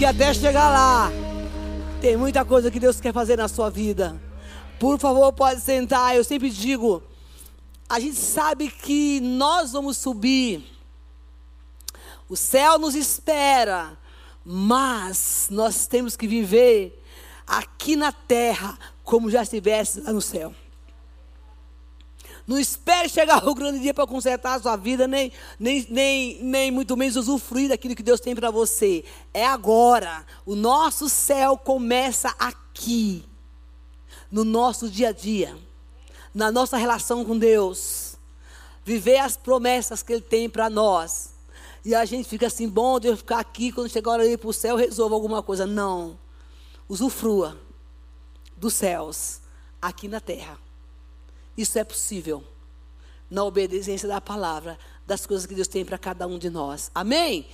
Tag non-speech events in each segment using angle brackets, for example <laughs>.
Porque até chegar lá, tem muita coisa que Deus quer fazer na sua vida. Por favor, pode sentar. Eu sempre digo, a gente sabe que nós vamos subir. O céu nos espera, mas nós temos que viver aqui na terra como já estivesse lá no céu. Não espere chegar o grande dia para consertar a sua vida, nem, nem, nem, nem muito menos usufruir daquilo que Deus tem para você. É agora. O nosso céu começa aqui, no nosso dia a dia, na nossa relação com Deus. Viver as promessas que Ele tem para nós. E a gente fica assim, bom, Deus ficar aqui, quando chegar a hora de ir para o céu, resolva alguma coisa. Não. Usufrua dos céus aqui na terra. Isso é possível na obediência da palavra, das coisas que Deus tem para cada um de nós. Amém?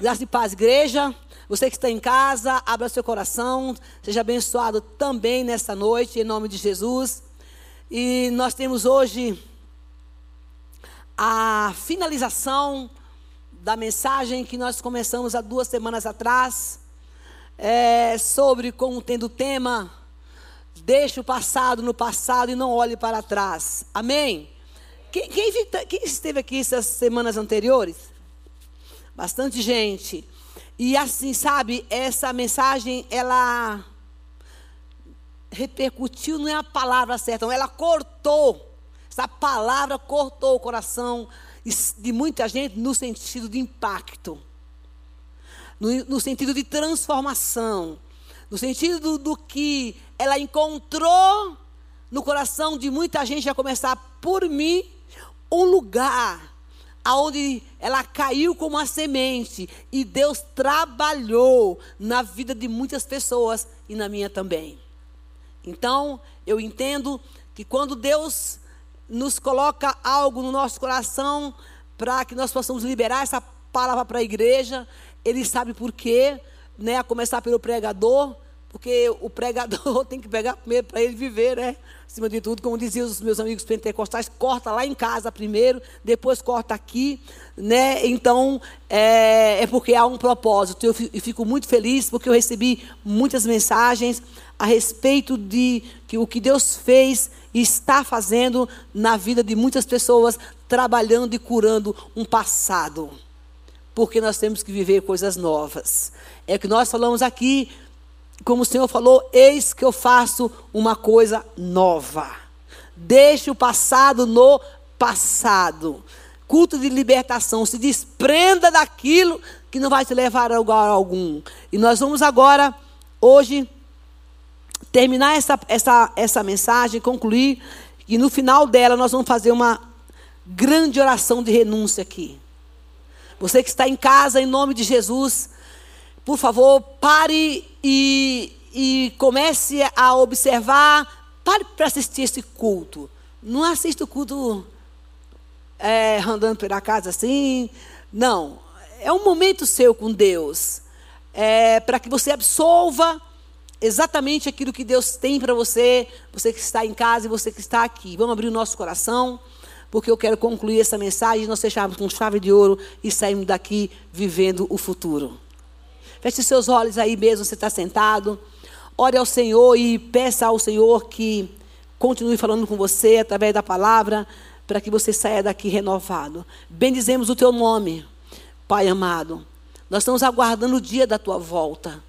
Graça e paz, igreja. Você que está em casa, abra seu coração. Seja abençoado também nesta noite, em nome de Jesus. E nós temos hoje a finalização da mensagem que nós começamos há duas semanas atrás, é, sobre como tendo o tema Deixe o passado no passado e não olhe para trás. Amém? Quem, quem, quem, esteve aqui essas semanas anteriores? Bastante gente. E assim, sabe, essa mensagem, ela repercutiu, não é a palavra certa, ela cortou. Essa palavra cortou o coração de muita gente no sentido de impacto, no, no sentido de transformação, no sentido do, do que ela encontrou no coração de muita gente, a começar por mim, um lugar aonde ela caiu como uma semente e Deus trabalhou na vida de muitas pessoas e na minha também. Então, eu entendo que quando Deus nos coloca algo no nosso coração para que nós possamos liberar essa palavra para a igreja, ele sabe por quê, né, a começar pelo pregador, porque o pregador <laughs> tem que pegar primeiro para ele viver, né? Acima de tudo, como diziam os meus amigos pentecostais, corta lá em casa primeiro, depois corta aqui, né? Então, é, é porque há um propósito. Eu fico muito feliz porque eu recebi muitas mensagens a respeito de que o que Deus fez e está fazendo na vida de muitas pessoas, trabalhando e curando um passado. Porque nós temos que viver coisas novas. É o que nós falamos aqui como o Senhor falou, eis que eu faço uma coisa nova. Deixe o passado no passado. Culto de libertação. Se desprenda daquilo que não vai te levar a lugar algum. E nós vamos agora, hoje, terminar essa, essa, essa mensagem, concluir. E no final dela, nós vamos fazer uma grande oração de renúncia aqui. Você que está em casa, em nome de Jesus, por favor, pare e, e comece a observar. Pare para assistir esse culto. Não assista o culto é, andando pela casa assim. Não. É um momento seu com Deus. É, para que você absolva exatamente aquilo que Deus tem para você, você que está em casa e você que está aqui. Vamos abrir o nosso coração, porque eu quero concluir essa mensagem, nós fecharmos com chave de ouro e sairmos daqui vivendo o futuro. Feche seus olhos aí mesmo, você está sentado. Ore ao Senhor e peça ao Senhor que continue falando com você através da palavra, para que você saia daqui renovado. Bendizemos o teu nome, Pai amado. Nós estamos aguardando o dia da tua volta.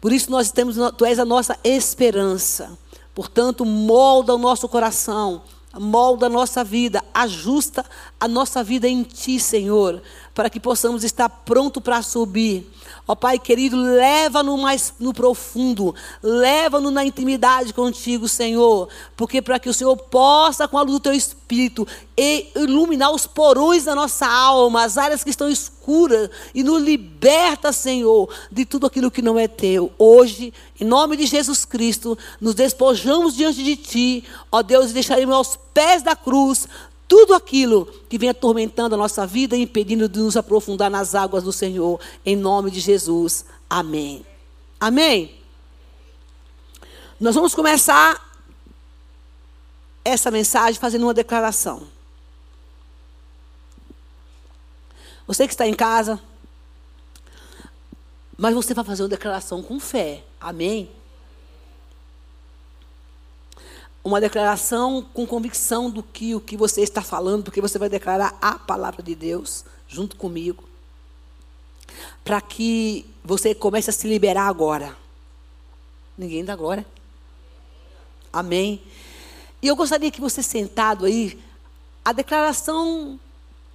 Por isso nós temos, tu és a nossa esperança. Portanto, molda o nosso coração, molda a nossa vida, ajusta a nossa vida em ti, Senhor, para que possamos estar pronto para subir Ó Pai querido, leva-no mais no profundo, leva-no na intimidade contigo, Senhor, porque para que o Senhor possa, com a luz do teu espírito, iluminar os porões da nossa alma, as áreas que estão escuras, e nos liberta, Senhor, de tudo aquilo que não é teu. Hoje, em nome de Jesus Cristo, nos despojamos diante de Ti, ó Deus, e deixaremos aos pés da cruz tudo aquilo que vem atormentando a nossa vida e impedindo de nos aprofundar nas águas do Senhor, em nome de Jesus. Amém. Amém. Nós vamos começar essa mensagem fazendo uma declaração. Você que está em casa, Mas você vai fazer uma declaração com fé. Amém? Uma declaração com convicção do que o que você está falando, porque você vai declarar a palavra de Deus junto comigo. Para que você comece a se liberar agora. Ninguém dá glória. Amém. E eu gostaria que você sentado aí, a declaração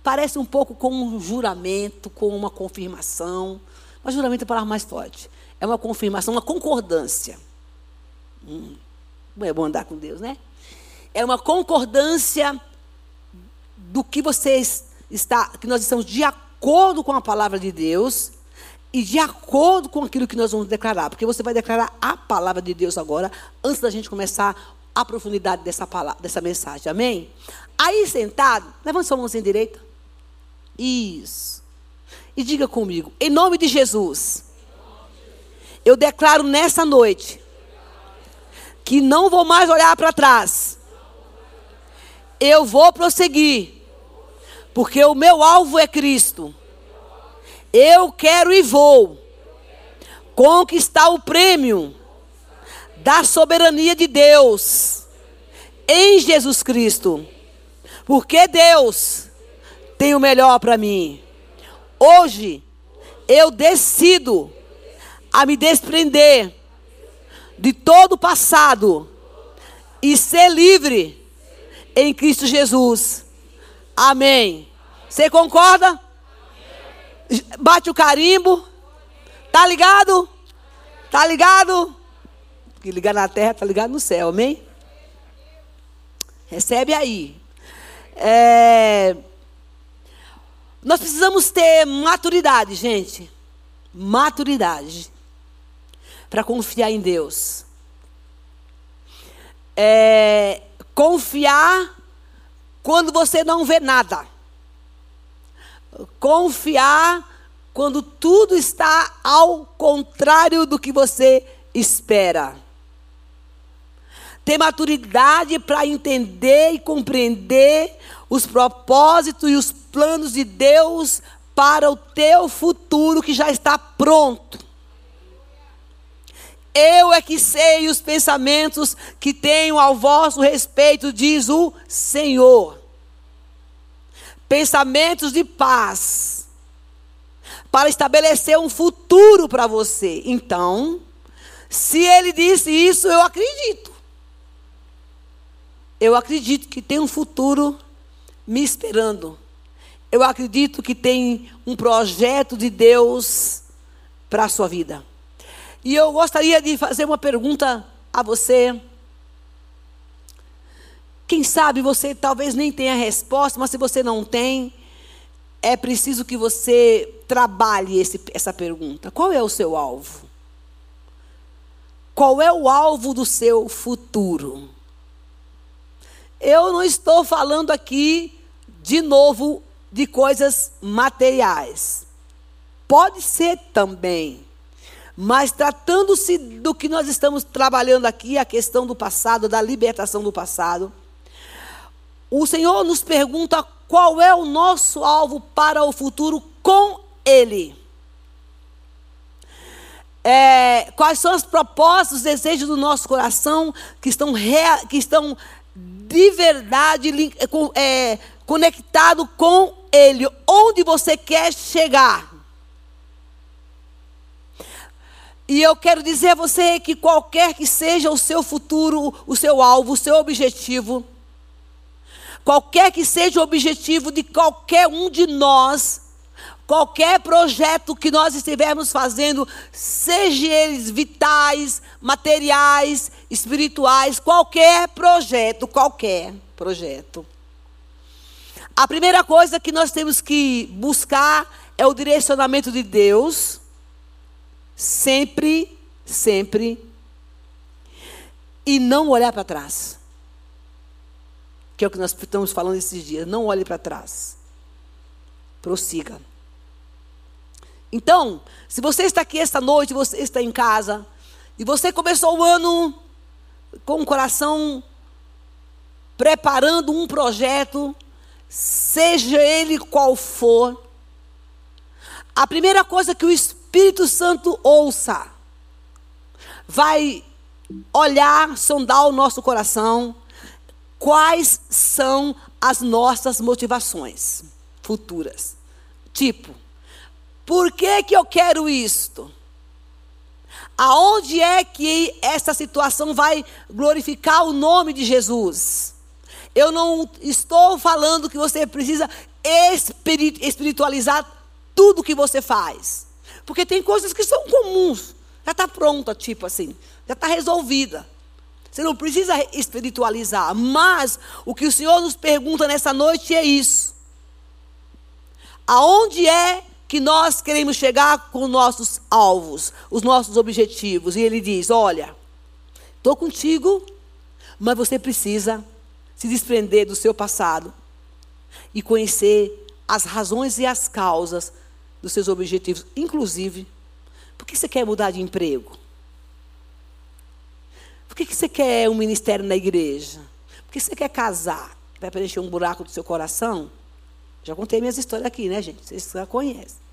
parece um pouco com um juramento, com uma confirmação. Mas juramento é a palavra mais forte. É uma confirmação, uma concordância. Hum, é bom andar com Deus, né? É uma concordância do que vocês está, que nós estamos de acordo com a palavra de Deus e de acordo com aquilo que nós vamos declarar, porque você vai declarar a palavra de Deus agora, antes da gente começar a profundidade dessa palavra, dessa mensagem. Amém? Aí sentado, levante sua mãozinha direita. Isso. E diga comigo, em nome de Jesus, eu declaro nessa noite que não vou mais olhar para trás. Eu vou prosseguir, porque o meu alvo é Cristo. Eu quero e vou conquistar o prêmio da soberania de Deus em Jesus Cristo. Porque Deus tem o melhor para mim. Hoje eu decido a me desprender de todo o passado e ser livre em Cristo Jesus. Amém. Você concorda? Bate o carimbo. Tá ligado? Tá ligado? Que ligar na terra, tá ligado no céu, amém? Recebe aí. É... Nós precisamos ter maturidade, gente. Maturidade. Para confiar em Deus. É... Confiar quando você não vê nada. Confiar quando tudo está ao contrário do que você espera. Ter maturidade para entender e compreender os propósitos e os planos de Deus para o teu futuro que já está pronto. Eu é que sei os pensamentos que tenho ao vosso respeito, diz o Senhor. Pensamentos de paz, para estabelecer um futuro para você. Então, se ele disse isso, eu acredito. Eu acredito que tem um futuro me esperando. Eu acredito que tem um projeto de Deus para a sua vida. E eu gostaria de fazer uma pergunta a você. Quem sabe você talvez nem tenha resposta, mas se você não tem, é preciso que você trabalhe esse, essa pergunta. Qual é o seu alvo? Qual é o alvo do seu futuro? Eu não estou falando aqui de novo, de coisas materiais. Pode ser também. Mas tratando-se do que nós estamos trabalhando aqui, a questão do passado, da libertação do passado, o Senhor nos pergunta qual é o nosso alvo para o futuro com Ele. É, quais são as propostas, os desejos do nosso coração que estão, rea, que estão de verdade é, conectado com Ele. Onde você quer chegar? E eu quero dizer a você que qualquer que seja o seu futuro, o seu alvo, o seu objetivo, qualquer que seja o objetivo de qualquer um de nós, qualquer projeto que nós estivermos fazendo, seja eles vitais, materiais, espirituais, qualquer projeto, qualquer projeto. A primeira coisa que nós temos que buscar é o direcionamento de Deus, sempre, sempre, e não olhar para trás. Que é o que nós estamos falando esses dias. Não olhe para trás. Prossiga. Então, se você está aqui esta noite, você está em casa, e você começou o ano com o coração preparando um projeto, seja ele qual for, a primeira coisa que o Espírito Espírito Santo ouça, vai olhar, sondar o nosso coração, quais são as nossas motivações futuras. Tipo, por que, que eu quero isto? Aonde é que essa situação vai glorificar o nome de Jesus? Eu não estou falando que você precisa espiritualizar tudo que você faz. Porque tem coisas que são comuns. Já está pronta, tipo assim. Já está resolvida. Você não precisa espiritualizar. Mas o que o Senhor nos pergunta nessa noite é isso. Aonde é que nós queremos chegar com os nossos alvos, os nossos objetivos. E ele diz: Olha, estou contigo, mas você precisa se desprender do seu passado e conhecer as razões e as causas dos seus objetivos. Inclusive, por que você quer mudar de emprego? Por que você quer um ministério na igreja? Por que você quer casar? Vai preencher um buraco do seu coração? Já contei minhas histórias aqui, né, gente? Vocês já conhecem.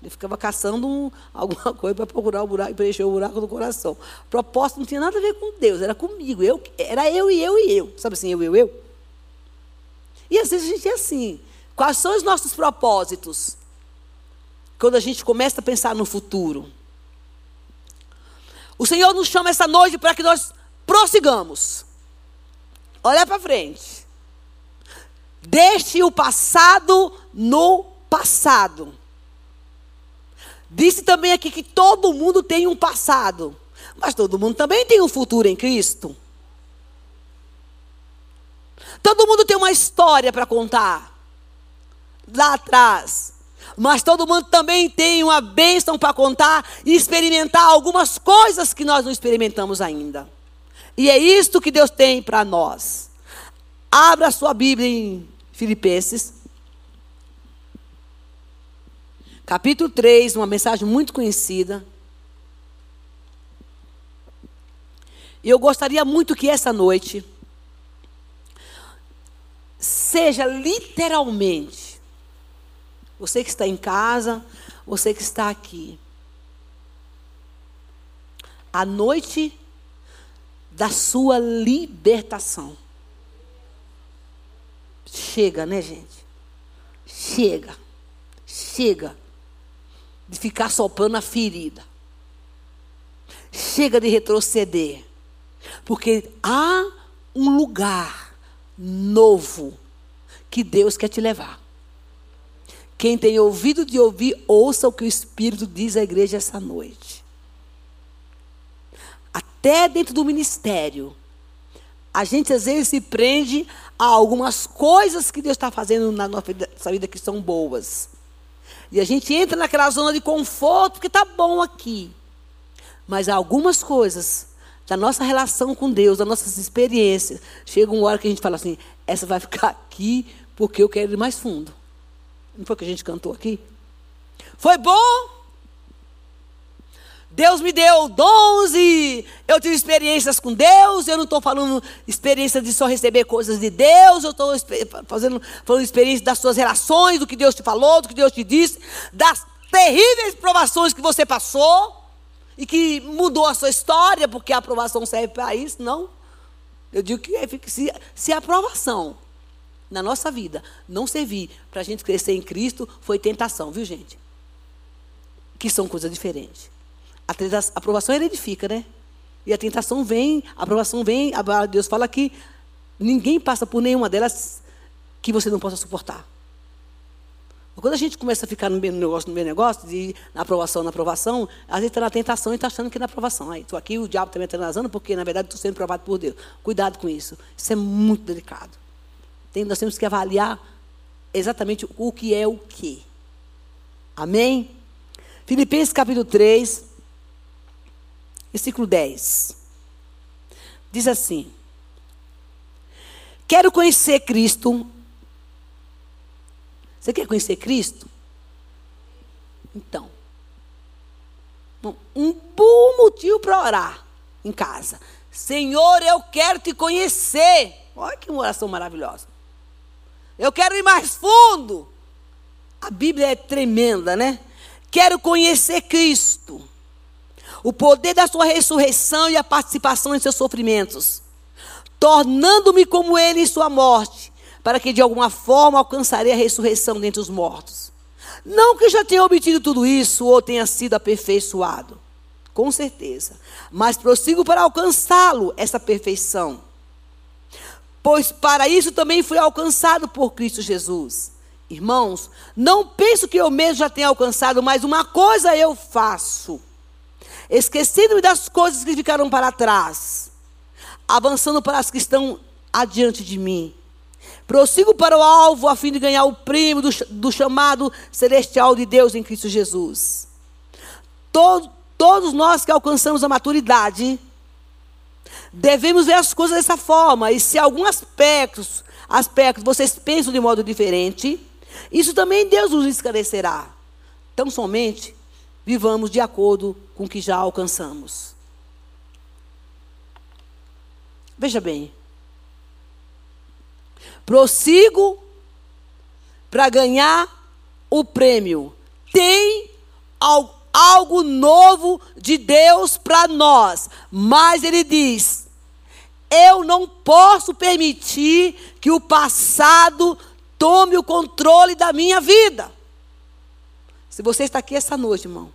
Ele ficava caçando um, alguma <laughs> coisa para procurar o buraco e preencher o buraco do coração. Proposta não tinha nada a ver com Deus, era comigo. Eu, era eu e eu e eu. Sabe assim, eu, eu, eu? E às vezes a gente é assim. Quais são os nossos propósitos? Quando a gente começa a pensar no futuro. O Senhor nos chama essa noite para que nós prossigamos. Olha para frente. Deixe o passado no passado. Disse também aqui que todo mundo tem um passado, mas todo mundo também tem um futuro em Cristo. Todo mundo tem uma história para contar lá atrás. Mas todo mundo também tem uma bênção para contar e experimentar algumas coisas que nós não experimentamos ainda. E é isto que Deus tem para nós. Abra a sua Bíblia em Filipenses. Capítulo 3, uma mensagem muito conhecida. E eu gostaria muito que essa noite seja literalmente você que está em casa, você que está aqui. A noite da sua libertação. Chega, né, gente? Chega. Chega de ficar soprando a ferida. Chega de retroceder. Porque há um lugar novo que Deus quer te levar. Quem tem ouvido de ouvir, ouça o que o Espírito diz à igreja essa noite. Até dentro do ministério, a gente às vezes se prende a algumas coisas que Deus está fazendo na nossa vida que são boas. E a gente entra naquela zona de conforto, porque está bom aqui. Mas algumas coisas da nossa relação com Deus, das nossas experiências, chega uma hora que a gente fala assim: essa vai ficar aqui porque eu quero ir mais fundo. Não foi o que a gente cantou aqui? Foi bom? Deus me deu dons e eu tive experiências com Deus. Eu não estou falando experiência de só receber coisas de Deus. Eu estou fazendo falando experiência das suas relações, do que Deus te falou, do que Deus te disse, das terríveis provações que você passou e que mudou a sua história, porque a aprovação serve para isso. Não. Eu digo que se, se a aprovação na nossa vida não servir para a gente crescer em Cristo, foi tentação, viu, gente? Que são coisas diferentes. A aprovação edifica, né? E a tentação vem, a aprovação vem, a Deus fala que ninguém passa por nenhuma delas que você não possa suportar. Quando a gente começa a ficar no meu negócio, no meu negócio, de na aprovação, na aprovação, às vezes está na tentação e está achando que é na aprovação. Aí, estou aqui, o diabo também está analisando, porque na verdade estou sendo provado por Deus. Cuidado com isso. Isso é muito delicado. Tem, nós temos que avaliar exatamente o que é o que. Amém? Filipenses capítulo 3, versículo 10. Diz assim: Quero conhecer Cristo. Você quer conhecer Cristo? Então, um bom motivo para orar em casa. Senhor, eu quero te conhecer. Olha que oração maravilhosa. Eu quero ir mais fundo. A Bíblia é tremenda, né? quero conhecer Cristo, o poder da sua ressurreição e a participação em seus sofrimentos, tornando-me como ele em sua morte, para que de alguma forma alcançarei a ressurreição dentre os mortos. Não que já tenha obtido tudo isso ou tenha sido aperfeiçoado, com certeza, mas prossigo para alcançá-lo, essa perfeição. Pois para isso também fui alcançado por Cristo Jesus. Irmãos, não penso que eu mesmo já tenha alcançado, mas uma coisa eu faço. Esquecendo-me das coisas que ficaram para trás, avançando para as que estão adiante de mim. Prossigo para o alvo a fim de ganhar o prêmio do, do chamado celestial de Deus em Cristo Jesus. Todo, todos nós que alcançamos a maturidade, devemos ver as coisas dessa forma. E se alguns aspectos, aspectos vocês pensam de modo diferente, isso também Deus nos esclarecerá. Então, somente vivamos de acordo com o que já alcançamos. Veja bem, Prossigo para ganhar o prêmio. Tem algo novo de Deus para nós. Mas ele diz: eu não posso permitir que o passado tome o controle da minha vida. Se você está aqui essa noite, irmão,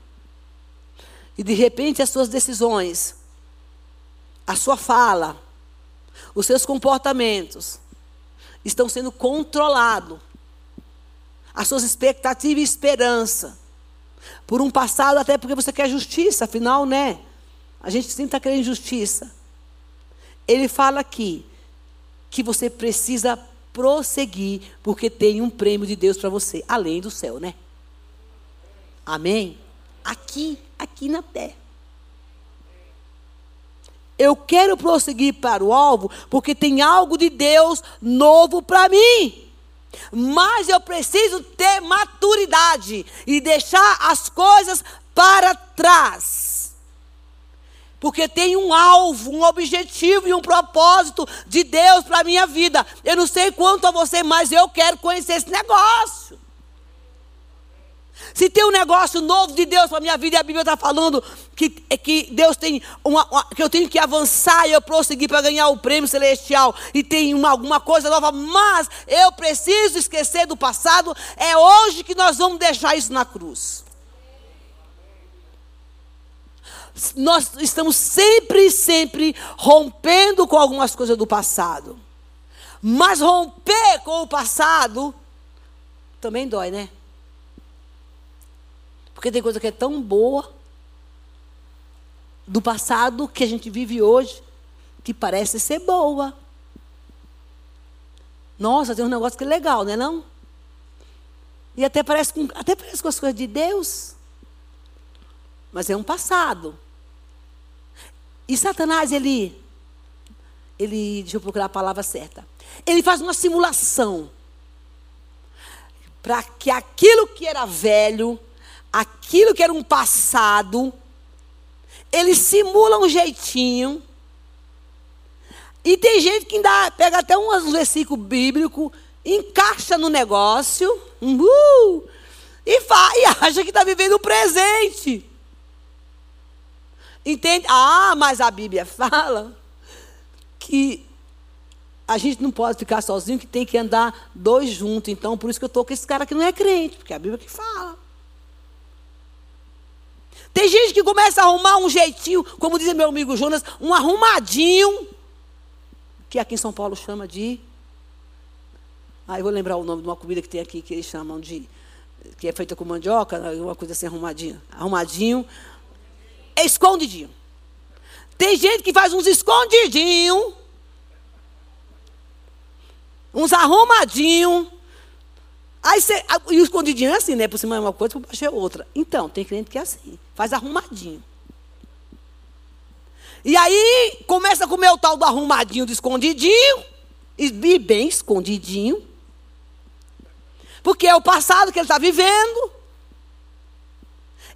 e de repente as suas decisões, a sua fala, os seus comportamentos, estão sendo controlados. As suas expectativas e esperança. Por um passado, até porque você quer justiça, afinal, né? A gente sempre está querendo justiça. Ele fala aqui que você precisa prosseguir, porque tem um prêmio de Deus para você, além do céu, né? Amém? Aqui, aqui na terra. Eu quero prosseguir para o alvo porque tem algo de Deus novo para mim. Mas eu preciso ter maturidade e deixar as coisas para trás. Porque tem um alvo, um objetivo e um propósito de Deus para a minha vida. Eu não sei quanto a você, mas eu quero conhecer esse negócio. Se tem um negócio novo de Deus para a minha vida, e a Bíblia está falando que, que Deus tem uma, uma, que eu tenho que avançar e eu prosseguir para ganhar o prêmio celestial e tem uma, alguma coisa nova, mas eu preciso esquecer do passado. É hoje que nós vamos deixar isso na cruz. Nós estamos sempre, sempre rompendo com algumas coisas do passado. Mas romper com o passado também dói, né? Porque tem coisa que é tão boa do passado que a gente vive hoje que parece ser boa. Nossa, tem um negócio que é legal, não é não? E até parece com, até parece com as coisas de Deus. Mas é um passado. E Satanás, ele, ele, deixa eu procurar a palavra certa. Ele faz uma simulação para que aquilo que era velho aquilo que era um passado, ele simula um jeitinho. E tem gente que ainda pega até um versículo bíblico, encaixa no negócio, uh, e, faz, e <laughs> acha que está vivendo o presente. Entende? Ah, mas a Bíblia <laughs> fala que a gente não pode ficar sozinho, que tem que andar dois juntos. Então, por isso que eu estou com esse cara que não é crente, porque é a Bíblia que fala. Tem gente que começa a arrumar um jeitinho, como diz meu amigo Jonas, um arrumadinho, que aqui em São Paulo chama de. Ah, eu vou lembrar o nome de uma comida que tem aqui que eles chamam de. que é feita com mandioca, né, uma coisa assim arrumadinha. Arrumadinho. Escondidinho. Tem gente que faz uns escondidinhos. Uns arrumadinhos. Aí você, e o escondidinho é assim, né? Por cima é uma coisa, por baixo é outra. Então, tem cliente que é assim, faz arrumadinho. E aí começa a comer o tal do arrumadinho, do escondidinho, e bem escondidinho. Porque é o passado que ele está vivendo.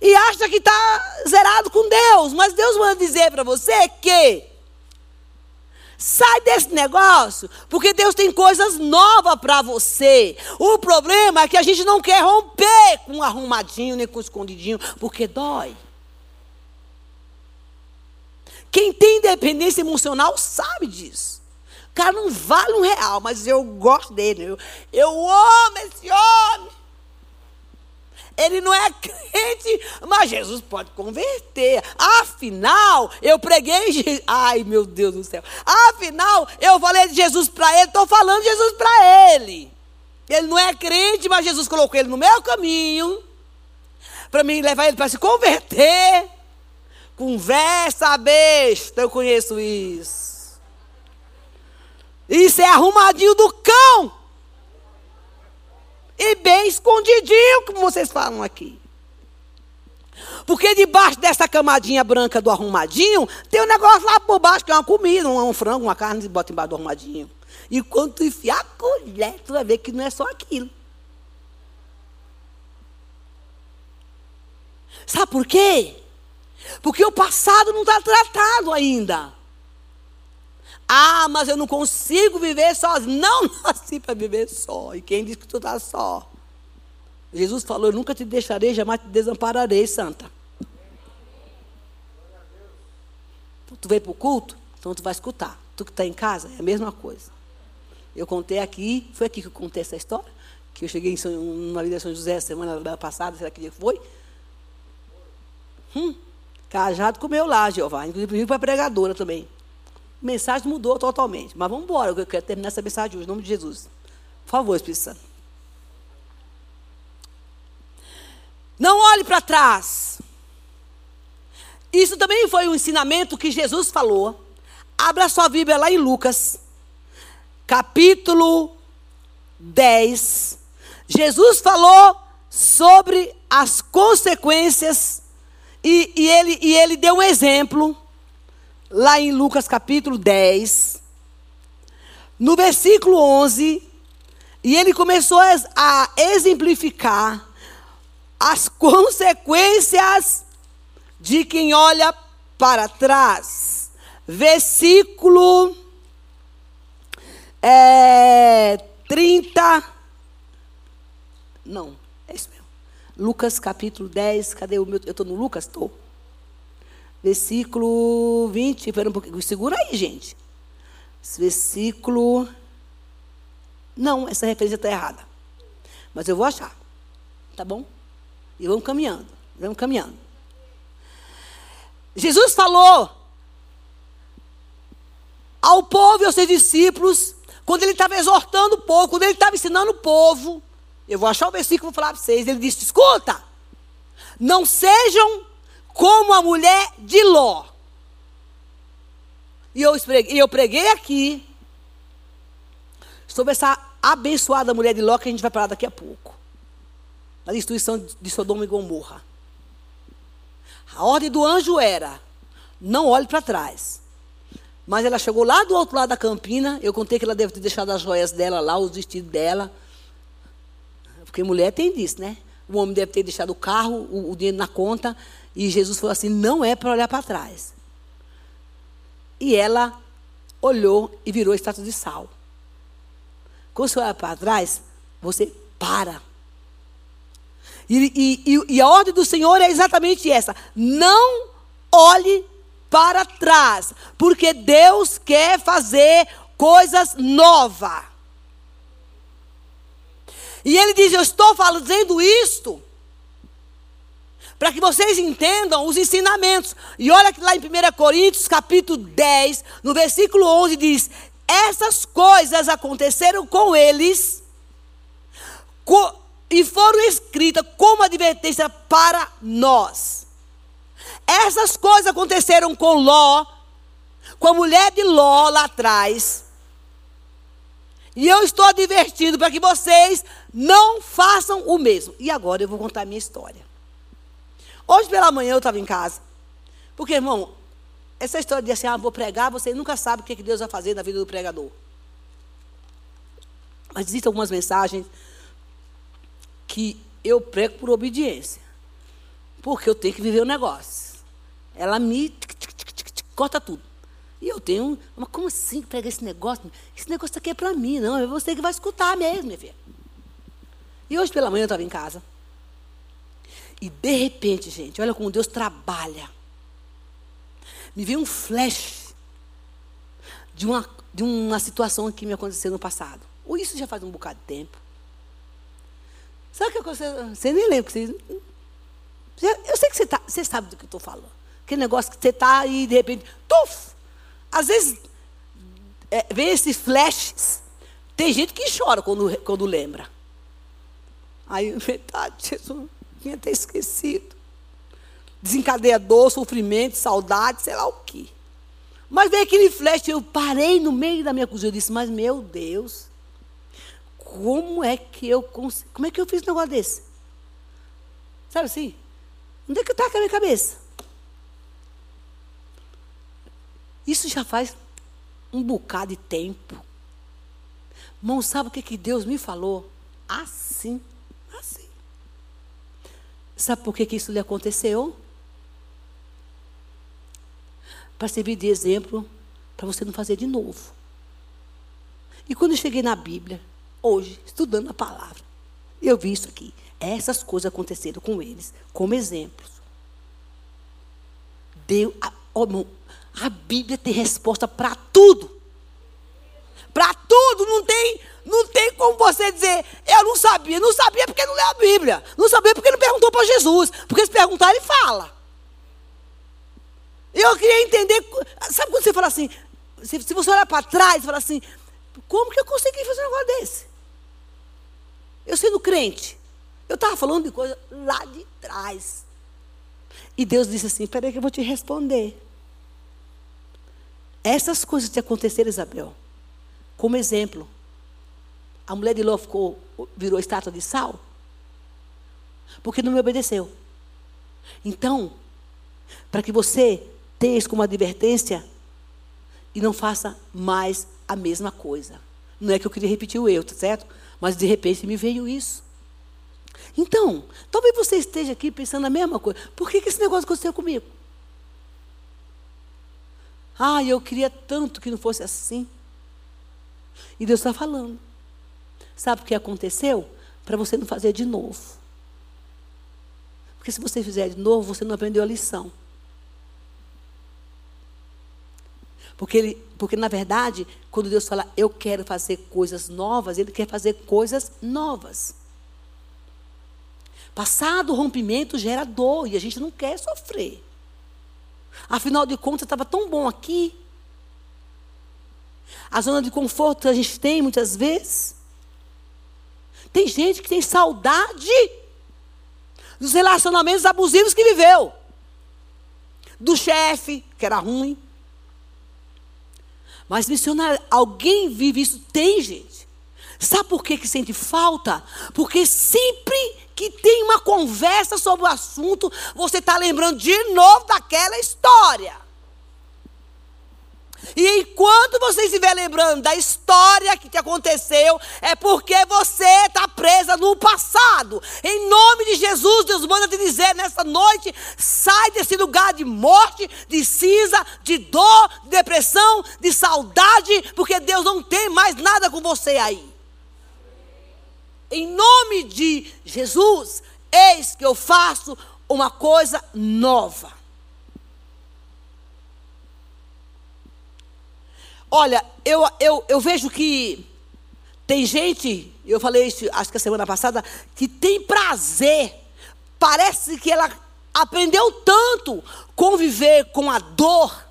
E acha que está zerado com Deus. Mas Deus manda dizer para você que Sai desse negócio, porque Deus tem coisas novas para você. O problema é que a gente não quer romper com um arrumadinho nem com um escondidinho, porque dói. Quem tem dependência emocional sabe disso. O cara não vale um real, mas eu gosto dele. Eu, eu amo esse homem. Ele não é <laughs> crente, mas Jesus pode converter. Afinal, eu preguei. Ai, meu Deus do céu. Afinal, eu falei de Jesus para ele, estou falando de Jesus para ele. Ele não é crente, mas Jesus colocou ele no meu caminho. Para mim levar ele para se converter. Conversa besta, eu conheço isso. Isso é arrumadinho do cão. E bem escondidinho, como vocês falam aqui. Porque debaixo dessa camadinha branca do arrumadinho, tem um negócio lá por baixo, que é uma comida, um, um frango, uma carne, e bota embaixo do arrumadinho. E quando tu enfiar a colher, tu vai ver que não é só aquilo. Sabe por quê? Porque o passado não está tratado ainda. Ah, mas eu não consigo viver sozinho. Não <laughs> nasci para viver só. E quem diz que tu está só? Jesus falou: Eu nunca te deixarei, jamais te desampararei, santa. Então, tu veio para o culto? Então tu vai escutar. Tu que está em casa, é a mesma coisa. Eu contei aqui, foi aqui que eu contei essa história, que eu cheguei em São, numa vida de São José semana passada, será que dia foi? Hum. Cajado comeu lá, Jeová. Inclusive para pregadora também. A mensagem mudou totalmente. Mas vamos embora, eu quero terminar essa mensagem hoje, em nome de Jesus. Por favor, Espírito Santo. Não olhe para trás. Isso também foi um ensinamento que Jesus falou. Abra sua Bíblia lá em Lucas, capítulo 10. Jesus falou sobre as consequências e, e, ele, e ele deu um exemplo, lá em Lucas capítulo 10, no versículo 11, e ele começou a, exemplificar as <laughs> consequências de quem olha para trás. Versículo é, 30. Não, é isso mesmo. Lucas capítulo 10, cadê o meu? Eu estou no Lucas? Estou. Versículo 20, espera um pouquinho, segura aí, gente. Versículo. Não, essa referência está errada. Mas eu vou achar. Tá bom? E vamos caminhando. Vamos caminhando. Jesus falou ao povo e aos seus discípulos, quando ele estava exortando o povo, quando ele estava ensinando o povo, eu vou achar o versículo e vou falar para vocês. Ele disse: escuta, não sejam como a mulher de Ló. E eu, preguei, eu preguei aqui sobre essa abençoada mulher de Ló que a gente vai falar daqui a pouco. Na destruição de Sodoma e Gomorra. A ordem do anjo era: não olhe para trás. Mas ela chegou lá do outro lado da campina. Eu contei que ela deve ter deixado as joias dela lá, os vestidos dela. Porque mulher tem disso, né? O homem deve ter deixado o carro, o, o dinheiro na conta. E Jesus falou assim: não é para olhar para trás. E ela olhou e virou estátua de sal. Quando você olha para trás, você para. E, e, e, a ordem do Senhor é exatamente essa: não olhe para trás, porque Deus quer fazer coisas novas. E ele diz: Eu estou fazendo isto para que vocês entendam os ensinamentos. E olha que lá em 1 Coríntios, capítulo 10, no versículo 11, diz: Essas coisas aconteceram com eles e foram escritas como advertência para nós. Essas coisas aconteceram com Ló, com a mulher de Ló lá atrás. E eu estou advertindo para que vocês não façam o mesmo. E agora eu vou contar a minha história. Hoje pela manhã eu estava em casa. Porque, irmão, essa história de assim, ah, vou pregar, você nunca sabe o que Deus vai fazer na vida do pregador. Mas existem algumas mensagens que eu prego por obediência. Porque eu tenho que viver o negócio. Ela me corta tudo. E eu tenho, mas como assim pega esse negócio? Esse negócio aqui é para mim, não, é você que vai escutar mesmo, minha filha. E hoje pela manhã eu estava em casa. E de repente, gente, olha como Deus trabalha. Me veio um flash de uma, de uma situação que me aconteceu no passado. Ou isso já faz um bocado de tempo. Sabe o que aconteceu? Você nem lembra. Você, eu sei que você, tá, você sabe do que eu estou falando. Aquele negócio que você está e de repente, tuf! Às vezes, é, vem esses flashes. Tem gente que chora quando, quando lembra. Aí, <laughs> verdade, Jesus, tinha até esquecido. Desencadeia dor, sofrimento, saudade, sei lá o quê. Mas veio aquele flash, eu parei no meio da minha cozinha e disse, mas meu Deus, como é que eu como é que eu fiz um negócio desse? Sabe assim? Onde é que está a minha cabeça? Isso já faz um bocado de tempo. Irmão, sabe o que, que Deus me falou? Assim. Sabe por que, que isso lhe aconteceu? Para servir de exemplo, para você não fazer de novo. E quando eu cheguei na Bíblia, hoje, estudando a palavra, eu vi isso aqui. Essas coisas aconteceram com eles, como exemplos. Deus, irmão, a Bíblia tem resposta para tudo. Para tudo, não tem, não tem como você dizer, eu não sabia. Não sabia porque não leu a Bíblia. Não sabia porque não perguntou para Jesus. Porque se perguntar, ele fala. Eu queria entender. Sabe quando você fala assim? Se, se você olhar para trás e falar assim, como que eu consegui fazer um negócio desse? Eu sendo crente, eu estava falando de coisa lá de trás. E Deus disse assim: peraí que eu vou te responder. Essas coisas que aconteceram, Isabel, como exemplo, a mulher de Ló ficou, virou estátua de sal, porque não me obedeceu. Então, para que você tenha isso como advertência e não faça mais a mesma coisa. Não é que eu queria repetir o eu, tá certo? Mas de repente me veio isso. Então, talvez você esteja aqui pensando a mesma coisa. Por que, que esse negócio aconteceu comigo? Ah, eu queria tanto que não fosse assim. E Deus está falando. Sabe o que aconteceu? Para você não fazer de novo. Porque se você fizer de novo, você não aprendeu a lição. Porque, ele, porque, na verdade, quando Deus fala, eu quero fazer coisas novas, Ele quer fazer coisas novas. Passado o rompimento gera dor e a gente não quer sofrer. Afinal de contas, estava tão bom aqui. A zona de conforto que a gente tem muitas vezes. Tem gente que tem saudade dos relacionamentos abusivos que viveu. Do chefe, que era ruim. Mas missionário, alguém vive isso? Tem, gente. Sabe por que, que sente falta? Porque sempre que tem uma conversa sobre o assunto, você está lembrando de novo daquela história. E enquanto você estiver lembrando da história que te aconteceu, é porque você está presa no passado. Em nome de Jesus, Deus manda te dizer nessa noite: sai desse lugar de morte, de cinza, de dor, de depressão, de saudade, porque Deus não tem mais nada com você aí em nome de Jesus, eis que eu faço uma coisa nova. Olha, eu, eu, eu vejo que tem gente, eu falei isso acho que a semana passada, que tem prazer. Parece que ela aprendeu tanto conviver com a dor,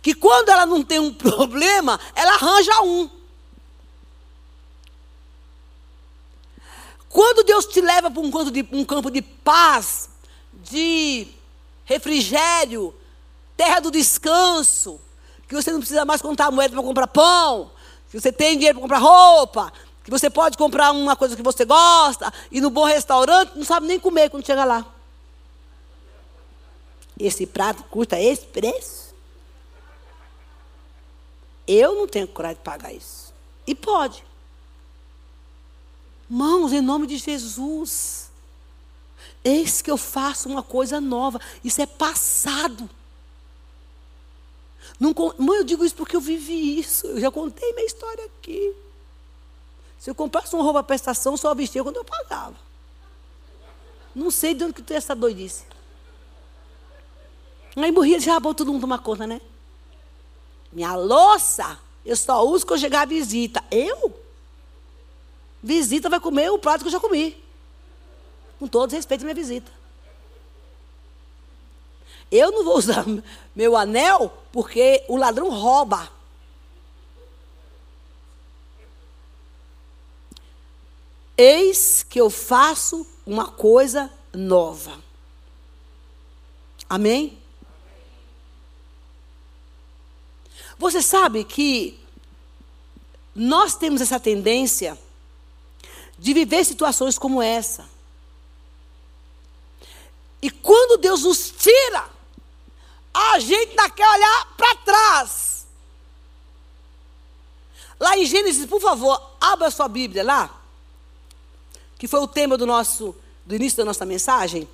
que quando ela não tem um <laughs> problema, ela arranja um. Quando Deus te leva para um um campo de paz, de refrigério, terra do descanso, que você não precisa mais contar moeda para comprar pão, que você tem dinheiro para comprar roupa, que você pode comprar uma coisa que você gosta, e no bom restaurante, não sabe nem comer quando chega lá. Esse prato custa esse preço? Eu não tenho coragem de pagar isso. E pode. Mãos, em nome de Jesus. Eis que eu faço uma coisa nova. Isso é passado. Não, mãe, eu digo isso porque eu vivi isso. Eu já contei minha história aqui. Se eu comprasse uma roupa prestação, só vestia quando eu pagava. Não sei de onde que tu é essa doidice. Aí morria já bom todo mundo tomar conta, né? Minha louça, eu só uso quando chegar a visita. Eu? Visita vai comer o prato que eu já comi. Com todo respeito à minha visita. Eu não vou usar <laughs> meu anel porque o ladrão rouba. Eis que eu faço uma coisa nova. Amém? Você sabe que nós temos essa tendência de viver situações como essa. E quando Deus nos tira a gente ainda quer olhar para trás. Lá em Gênesis, por favor, abra sua Bíblia lá, que foi o tema do nosso do início da nossa mensagem,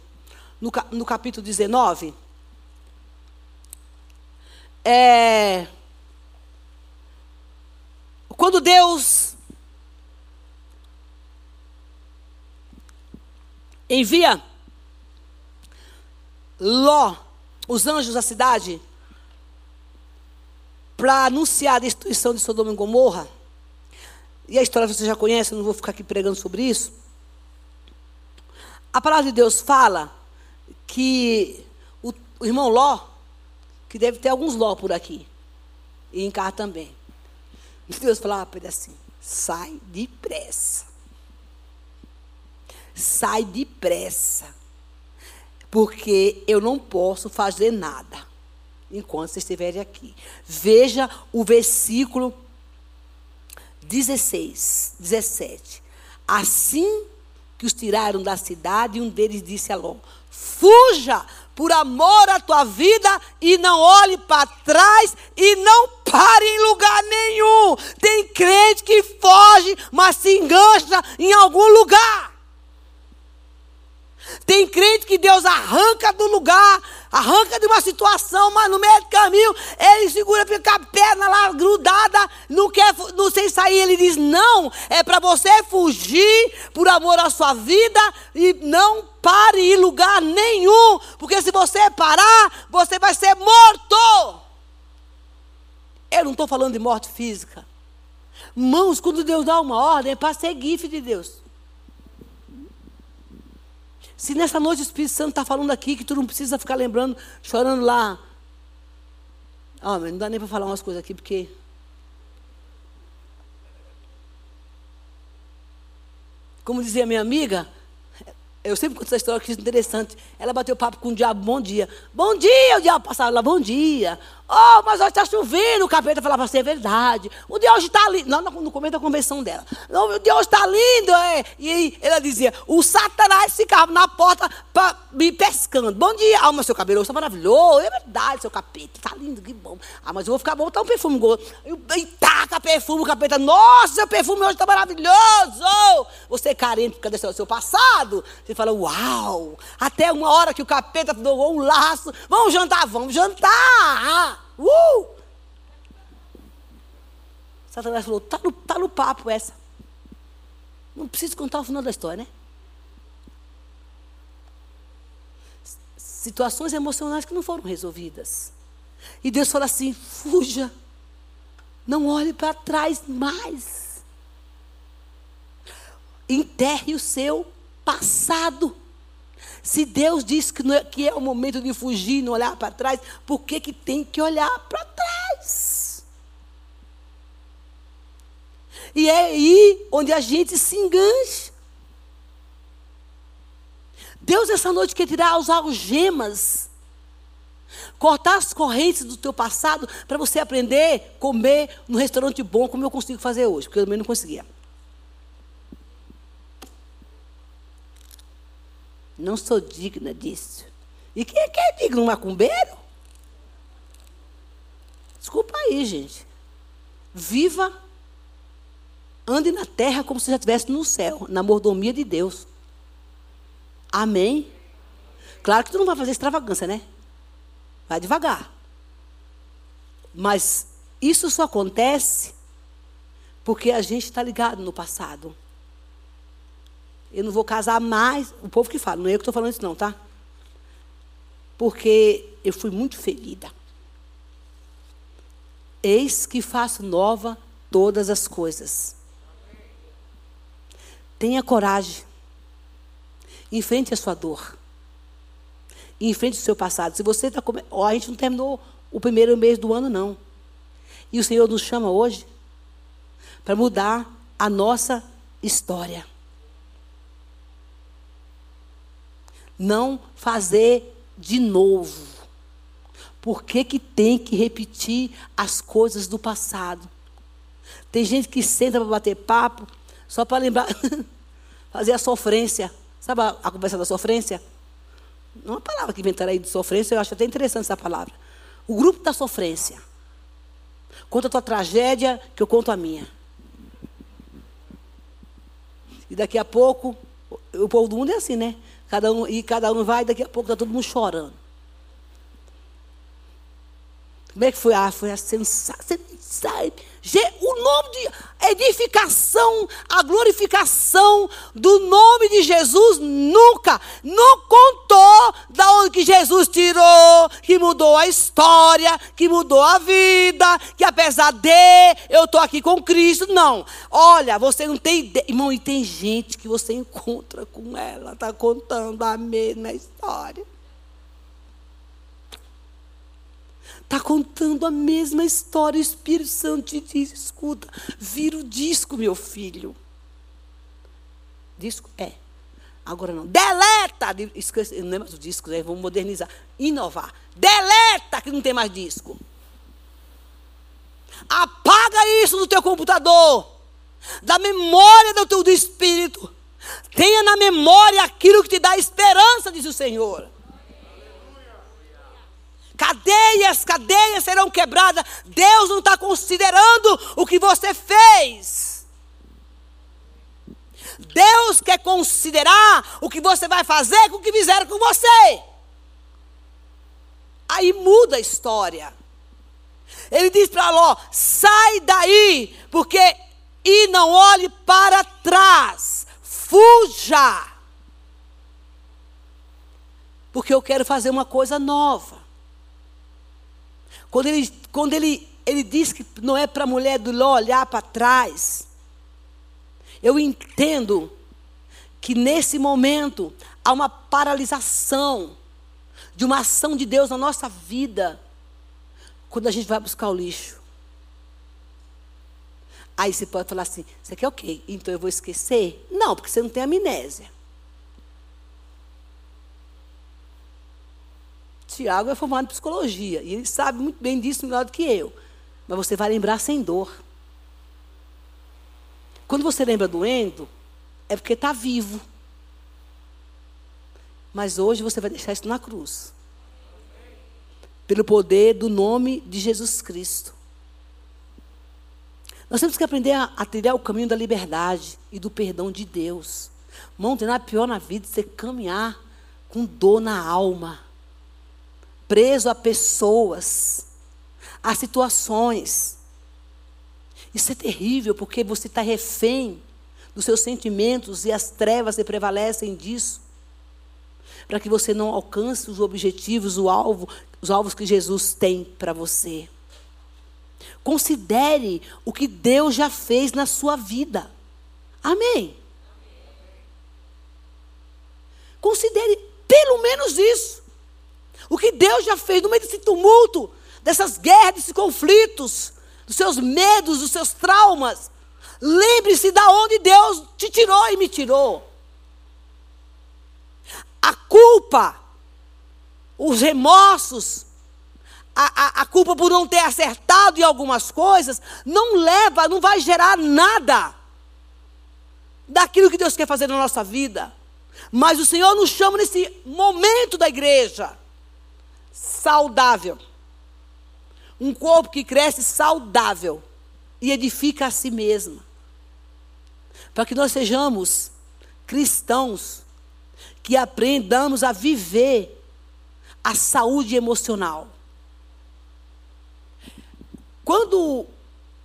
no, no capítulo 19. É, quando Deus envia Ló os anjos da cidade para anunciar a destruição de Sodoma e Gomorra. E a história você já conhece, eu não vou ficar aqui pregando sobre isso. A palavra de Deus fala que o, o irmão Ló, que deve ter alguns Ló por aqui, e em casa também. Deus falava para ele assim: sai depressa. Sai depressa porque eu não posso fazer nada enquanto vocês estiverem aqui. Veja o versículo 16, 17. Assim que os tiraram da cidade, um deles disse a Ló: Fuja por amor à tua vida e não olhe para trás e não pare em lugar nenhum. Tem crente que foge, mas se engancha em algum lugar. Tem crente que Deus arranca do lugar, arranca de uma situação, mas no meio do caminho ele segura, fica a perna lá grudada, não quer, não sei sair. Ele diz: Não, é para você fugir por amor à sua vida e não pare em lugar nenhum, porque se você parar, você vai ser morto. Eu não estou falando de morte física. Mãos, quando Deus dá uma ordem, é para seguir, filho de Deus. Se nessa noite o Espírito Santo está falando aqui que tu não precisa ficar lembrando, chorando lá. Ah, não dá nem para falar umas coisas aqui, porque. Como dizia minha amiga, eu sempre conto essa história que é interessante. Ela bateu papo com o diabo, bom dia. Bom dia, o diabo passava lá, bom dia. Oh, mas hoje está chovendo. O capeta falava assim, é verdade. O dia hoje está lindo. Não, no começo da convenção dela. Não, o dia hoje está lindo. É. E ela dizia, o satanás ficava na porta pra, me pescando. Bom dia. Ah, mas seu cabelo está maravilhoso. É verdade, seu capeta. Está lindo, que bom. Ah, mas eu vou ficar bom, tá um perfume. E taca perfume, o capeta. Nossa, seu perfume hoje está maravilhoso. Você é carente por causa do seu passado. Você fala, uau. Até uma hora que o capeta doou um laço. Vamos jantar, vamos jantar. Uh! Satanás falou: tá no, tá no papo essa. Não preciso contar o final da história, né? Situações emocionais que não foram resolvidas. E Deus fala assim: fuja. Não olhe para trás mais. Enterre o seu passado. Se Deus diz que, é, que é o momento de fugir, não olhar para trás, por que, que tem que olhar para trás? E é aí onde a gente se engancha. Deus essa noite quer tirar as algemas, cortar as correntes do teu passado para você aprender a comer no restaurante bom, como eu consigo fazer hoje, porque eu também não conseguia. Não sou digna disso. E quem é que é digno? Um macumbeiro? Desculpa aí, gente. Viva, ande na terra como se já estivesse no céu, na mordomia de Deus. Amém? Claro que tu não vai fazer extravagância, né? Vai devagar. Mas isso só acontece porque a gente está ligado no passado. Eu não vou casar mais. O povo que fala, não é eu que estou falando isso, não, tá? Porque eu fui muito ferida. Eis que faço nova todas as coisas. Tenha coragem. Enfrente a sua dor. Enfrente o seu passado. Se você está. Come... Oh, a gente não terminou o primeiro mês do ano, não. E o Senhor nos chama hoje para mudar a nossa história. Não fazer de novo. Por que, que tem que repetir as coisas do passado? Tem gente que senta para bater papo só para lembrar, <laughs> fazer a sofrência. Sabe a, a conversa da sofrência? Uma palavra que inventaram aí de sofrência, eu acho até interessante essa palavra. O grupo da sofrência. Conta a tua tragédia, que eu conto a minha. E daqui a pouco, o povo do mundo é assim, né? Cada um, e cada um vai, daqui a pouco está todo mundo chorando. Como é que foi? Ah, foi a sensação. O nome de edificação, a glorificação do nome de Jesus nunca, não contou da onde que Jesus tirou, que mudou a história, que mudou a vida, que apesar de eu estou aqui com Cristo. Não. Olha, você não tem ideia. Irmão, e tem gente que você encontra com ela, está contando a mesma história. Está contando a mesma história. O Espírito Santo te diz: escuta, vira o disco, meu filho. Disco? É. Agora não. Deleta! Esqueci, não é mais o disco, né? vamos modernizar. Inovar. Deleta que não tem mais disco. Apaga isso do teu computador. Da memória do teu do espírito. Tenha na memória aquilo que te dá esperança, diz o Senhor. Cadeias, cadeias serão quebradas. Deus não está considerando o que você fez. Deus quer considerar o que você vai fazer com o que fizeram com você. Aí muda a história. Ele diz para Ló: sai daí, porque e não olhe para trás, fuja. Porque eu quero fazer uma coisa nova. Quando ele, quando ele, ele diz que não é para a mulher do Ló olhar para trás, eu entendo que nesse momento há uma paralisação de uma ação de Deus na nossa vida quando a gente vai buscar o lixo. Aí você pode falar assim: você quer o quê? Então eu vou esquecer? Não, porque você não tem amnésia. Tiago é formado em psicologia e ele sabe muito bem disso melhor do que eu. Mas você vai lembrar sem dor. Quando você lembra doendo, é porque está vivo. Mas hoje você vai deixar isso na cruz. Pelo poder do nome de Jesus Cristo. Nós temos que aprender a, a trilhar o caminho da liberdade e do perdão de Deus. Não tem nada pior na vida você caminhar com dor na alma preso a pessoas, a situações. Isso é terrível, porque você está refém dos seus sentimentos e as trevas se prevalecem disso. Para que você não alcance os objetivos, o alvo, os alvos que Jesus tem para você. Considere o que Deus já fez na sua vida. Amém. Considere pelo menos isso. O que Deus já fez no meio desse tumulto, dessas guerras, desses conflitos, dos seus medos, dos seus traumas. Lembre-se da onde Deus te tirou e me tirou. A culpa, os remorsos, a, a, a, culpa por não ter acertado em algumas coisas, não leva, não vai gerar nada daquilo que Deus quer fazer na nossa vida. Mas o Senhor nos chama nesse momento da igreja saudável. Um corpo que cresce saudável e edifica a si mesmo. Para que nós sejamos cristãos que aprendamos a viver a saúde emocional. Quando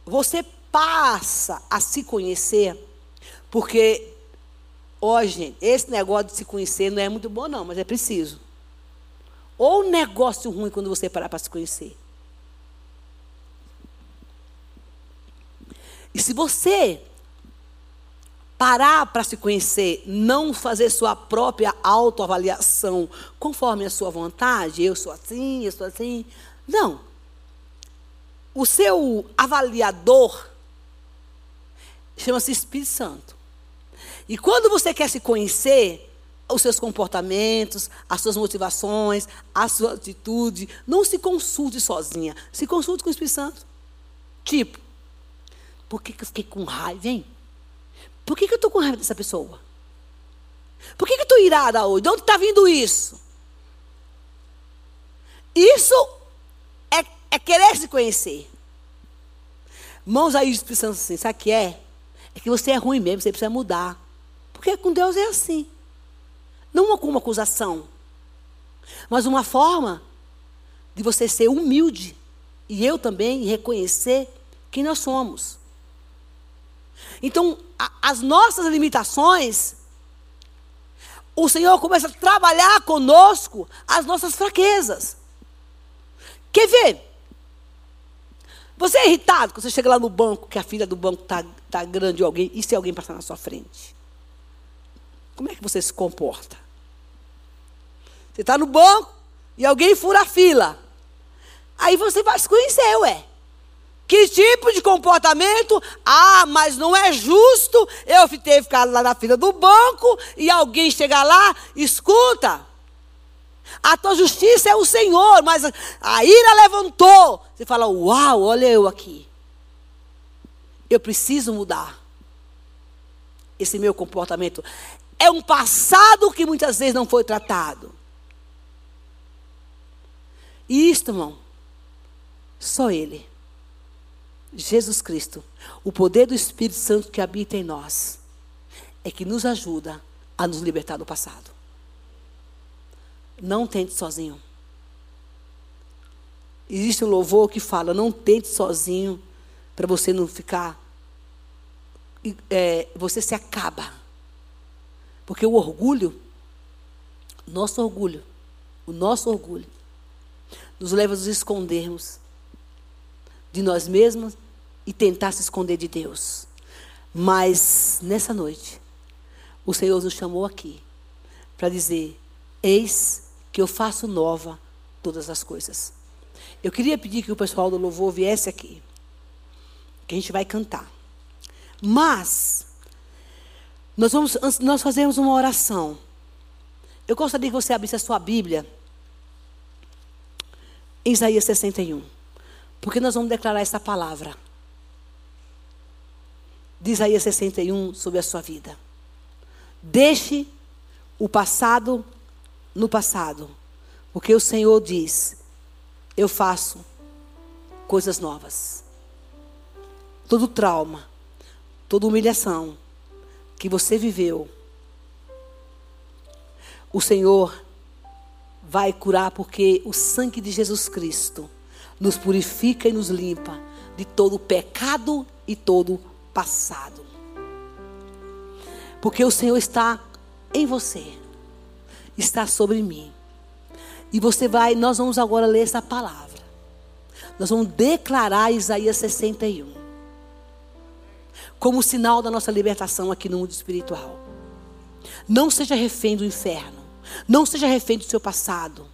você passa a se conhecer, porque hoje esse negócio de se conhecer não é muito bom não, mas é preciso. Ou negócio ruim quando você parar para se conhecer. E se você parar para se conhecer, não fazer sua própria autoavaliação conforme a sua vontade, eu sou assim, eu sou assim. Não. O seu avaliador chama-se Espírito Santo. E quando você quer se conhecer, os seus comportamentos, as suas motivações, a sua atitude, não se consulte sozinha, se consulte com o Espírito Santo. Tipo, por que, que eu fiquei com raiva, hein? Por que, que eu estou com raiva dessa pessoa? Por que, que eu estou irada hoje? De onde está vindo isso? Isso é, é, querer se conhecer. Mãos aí pensando assim, sabe o que é? É que você é ruim mesmo, você precisa mudar. Porque com Deus é assim. Não uma acusação, mas uma forma de você ser humilde e eu também reconhecer quem nós somos. Então, a, as nossas limitações, o Senhor começa a trabalhar conosco as nossas fraquezas. Quer ver? Você é irritado quando você chega lá no banco, que a filha do banco está tá grande ou alguém, e se alguém passar na sua frente? Como é que você se comporta? Você está no banco e alguém fura a fila. Aí você vai se conhecer, ué. Que tipo de comportamento? Ah, mas não é justo eu ter ficado lá na fila do banco e alguém chegar lá, escuta. A tua justiça é o Senhor, mas a ira levantou. Você fala, uau, olha eu aqui. Eu preciso mudar esse meu comportamento. É um passado que muitas vezes não foi tratado. Isto, irmão, só Ele. Jesus Cristo, o poder do Espírito Santo que habita em nós, é que nos ajuda a nos libertar do passado. Não tente sozinho. Existe um louvor que fala: não tente sozinho, para você não ficar. É, você se acaba. Porque o orgulho, nosso orgulho, o nosso orgulho, nos leva a nos escondermos de nós mesmos e tentar se esconder de Deus. Mas nessa noite, o Senhor nos chamou aqui para dizer: Eis que eu faço nova todas as coisas. Eu queria pedir que o pessoal do louvor viesse aqui, que a gente vai cantar. Mas nós vamos nós fazemos uma oração. Eu gostaria que você abrisse a sua Bíblia Isaías 61. Porque nós vamos declarar essa palavra de Isaías 61 sobre a sua vida. Deixe o passado no passado, porque o Senhor diz: Eu faço coisas novas. Todo trauma, toda humilhação que você viveu, o Senhor vai curar, porque o sangue de Jesus Cristo nos purifica e nos limpa de todo pecado e todo passado. Porque o Senhor está em você, está sobre mim. E você vai, nós vamos agora ler essa palavra. Nós vamos declarar Isaías 61 como sinal da nossa libertação aqui no mundo espiritual. Não seja refém do inferno. Não seja refém do seu passado.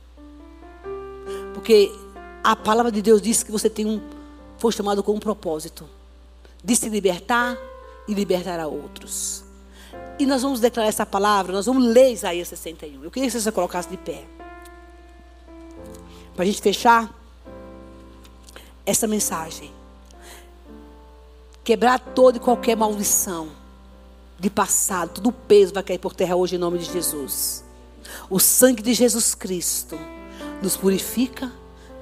Porque a palavra de Deus diz que você tem um foi chamado com um propósito de se libertar e libertar a outros. E nós vamos declarar essa palavra, nós vamos ler Isaías 61. Eu queria que você colocasse de pé. Para a gente fechar essa mensagem. Quebrar toda e qualquer maldição de passado, todo o peso vai cair por terra hoje em nome de Jesus. O sangue de Jesus Cristo nos purifica,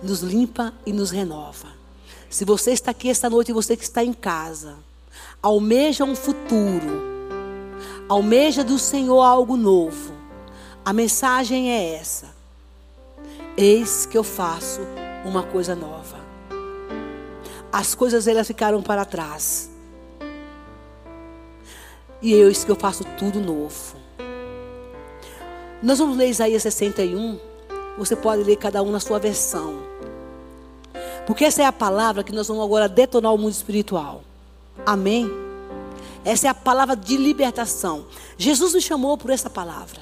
nos limpa e nos renova. Se você está aqui esta noite e você que está em casa, almeja um futuro, almeja do Senhor algo novo. A mensagem é essa: Eis que eu faço uma coisa nova. as coisas elas ficaram para trás. E eu, isso que eu faço tudo novo. Nós vamos ler Isaías 61. Você pode ler cada um na sua versão. Porque essa é a palavra que nós vamos agora detonar o mundo espiritual. Amém? Essa é a palavra de libertação. Jesus me chamou por essa palavra.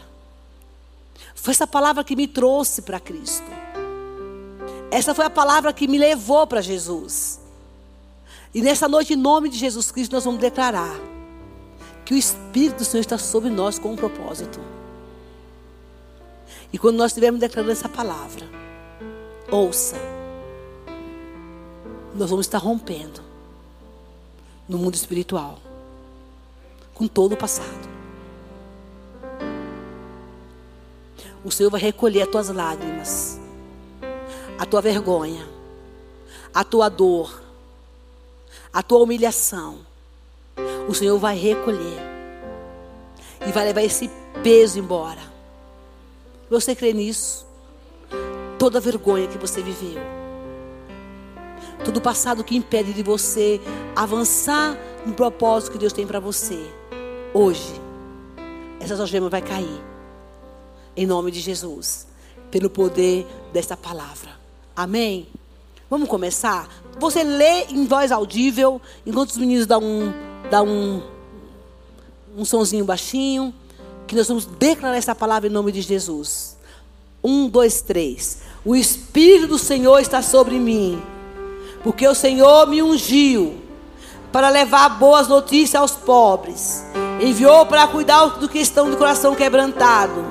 Foi essa palavra que me trouxe para Cristo. Essa foi a palavra que me levou para Jesus. E nessa noite, em nome de Jesus Cristo, nós vamos declarar que o Espírito do Senhor está sobre nós com um propósito. E quando nós estivermos declarando essa palavra, ouça, nós vamos estar rompendo no mundo espiritual com todo o passado. O Senhor vai recolher as tuas lágrimas, a tua vergonha, a tua dor, a tua humilhação. O Senhor vai recolher e vai levar esse peso embora. Você crê nisso? Toda vergonha que você viveu, todo o passado que impede de você avançar no propósito que Deus tem para você, hoje, essa algema vai cair, em nome de Jesus, pelo poder desta palavra. Amém? Vamos começar? Você lê em voz audível, enquanto os meninos dão um, dão um, um sonzinho baixinho, que nós vamos declarar essa palavra em nome de Jesus. Um, dois, três. O Espírito do Senhor está sobre mim, porque o Senhor me ungiu para levar boas notícias aos pobres. Enviou para cuidar do que estão de coração quebrantado,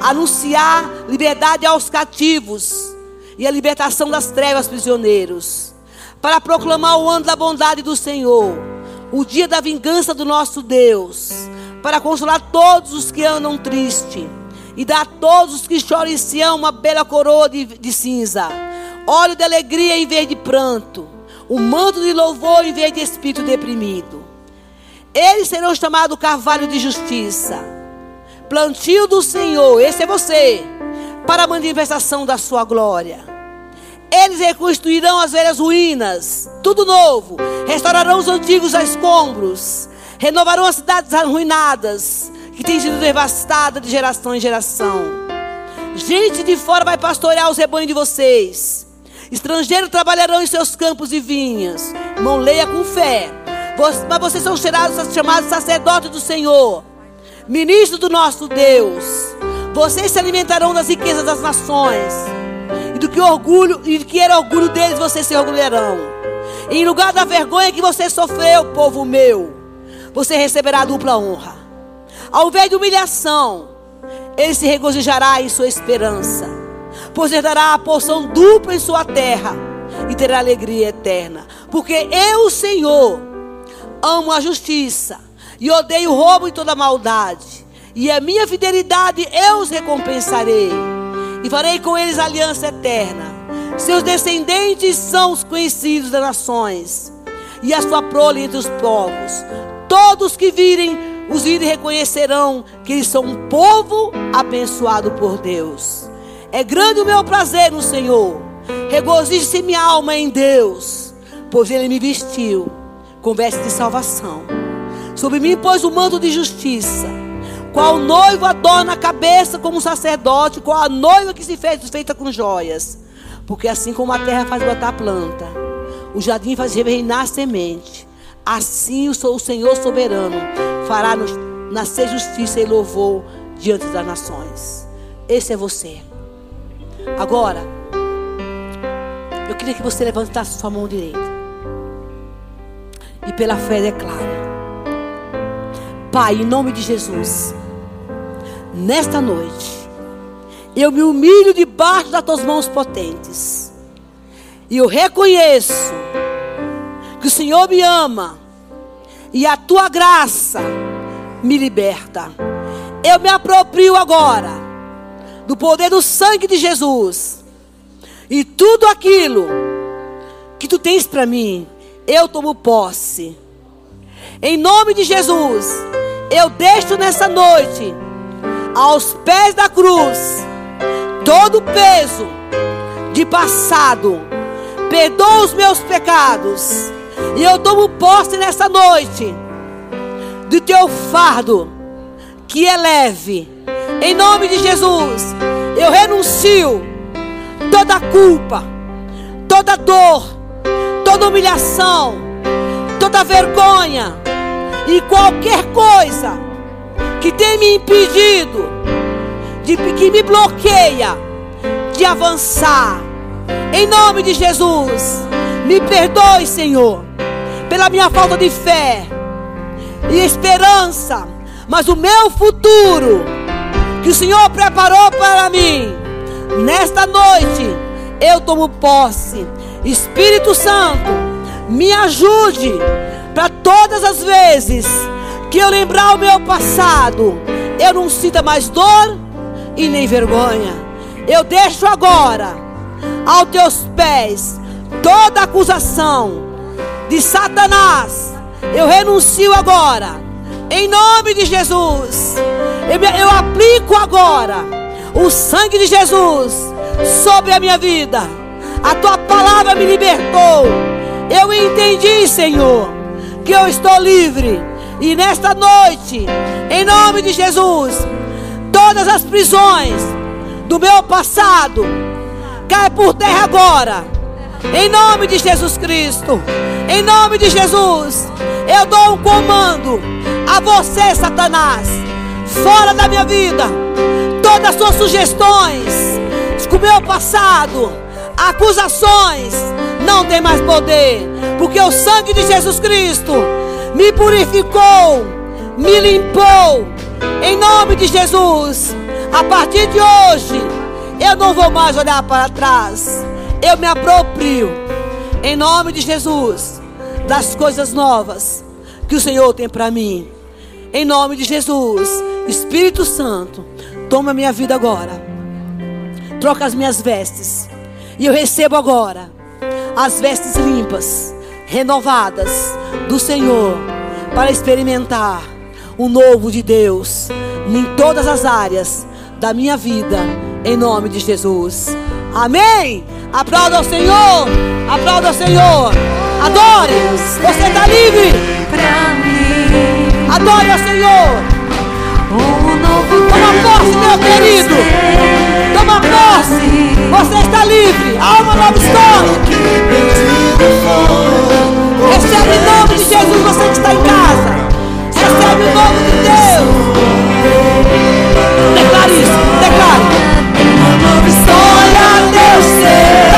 anunciar liberdade aos cativos e a libertação das trevas prisioneiros, para proclamar o ano da bondade do Senhor, o dia da vingança do nosso Deus, para consolar todos os que andam tristes e dar a todos os que choram em Sião uma bela coroa de, de cinza, óleo de alegria em vez de pranto, um manto de louvor em vez de espírito deprimido. Eles serão chamados carvalho de justiça, plantio do Senhor, esse é você para a manifestação da sua glória. Eles reconstruirão as velhas ruínas, tudo novo, restaurarão os antigos escombros, renovarão as cidades arruinadas, que têm sido devastadas de geração em geração. Gente de fora vai pastorear os rebanhos de vocês. Estrangeiros trabalharão em seus campos e vinhas. Irmão, leia com fé. Mas vocês são chamados, chamados sacerdotes do Senhor, ministros do nosso Deus. Vocês se alimentarão das riquezas das nações. E do que orgulho, e do que era orgulho deles, vocês se orgulharão. E em lugar da vergonha que você sofreu, povo meu, você receberá dupla honra. Ao invés de humilhação, ele se regozijará em sua esperança, pois ele dará a porção dupla em sua terra e terá alegria eterna. Porque eu, Senhor, amo a justiça e odeio o roubo e toda maldade e a minha fidelidade eu os recompensarei, e farei com eles aliança eterna. Seus descendentes são os conhecidos das nações, e a sua prole entre os povos. Todos que virem, os virem reconhecerão que eles são um povo abençoado por Deus. É grande o meu prazer no Senhor. Regozije-se minha alma em Deus, pois Ele me vestiu com veste de salvação. Sobre mim pôs o manto de justiça qual noivo adorna a cabeça como sacerdote, qual a noiva que se fez feita com joias. Porque assim como a terra faz brotar a planta, o jardim faz reinar a semente, assim o Senhor soberano fará nascer justiça e louvor diante das nações. Esse é você. Agora, eu queria que você levantasse sua mão direita. E pela fé declara. Pai, em nome de Jesus nesta noite, eu me humilho debaixo das tuas mãos potentes. E eu reconheço que o Senhor me ama e a tua graça me liberta. Eu me aproprio agora do poder do sangue de Jesus. E tudo aquilo que tu tens para mim, eu tomo posse. Em nome de Jesus, eu deixo nessa noite aos pés da cruz todo o peso de passado, perdoa os meus pecados. E eu tomo posse nessa noite do teu fardo, que é leve. Em nome de Jesus, eu renuncio toda culpa, toda dor, toda humilhação, toda vergonha e qualquer coisa que tem me impedido, de, que me bloqueia de avançar. Em nome de Jesus, me perdoe, Senhor, pela minha falta de fé e esperança, mas o meu futuro que o Senhor preparou para mim, nesta noite, eu tomo posse. Espírito Santo, me ajude para todas as vezes que eu lembrar o meu passado, eu não sinta mais dor e nem vergonha. Eu deixo agora aos teus pés toda acusação de Satanás. Eu renuncio agora, em nome de Jesus. Eu, eu aplico agora o sangue de Jesus sobre a minha vida. A tua palavra me libertou. Eu entendi, Senhor, que eu estou livre. E nesta noite, em nome de Jesus, todas as prisões do meu passado cai por terra agora. Em nome de Jesus Cristo. Em nome de Jesus. Eu dou um comando a você, Satanás. Fora da minha vida. Todas as suas sugestões com o meu passado, acusações, não tem mais poder. Porque o sangue de Jesus Cristo me purificou, me limpou. Em nome de Jesus. A partir de hoje, eu não vou mais olhar para trás. Eu me aproprio, em nome de Jesus, das coisas novas que o Senhor tem para mim. Em nome de Jesus, Espírito Santo, toma minha vida agora. Troca as minhas vestes. E eu recebo agora as vestes limpas, renovadas do Senhor, para experimentar o novo de Deus em todas as áreas da minha vida, em nome de Jesus. Amém. Aplauda ao Senhor. Aplauda ao Senhor. Adore. Você está livre. Adore ao Senhor. Toma posse, meu querido. Toma posse. Você está livre. Há uma nova história. Recebe em nome de Jesus. Você que está em casa. Recebe em nome de Deus. Declare isso, declare. Deus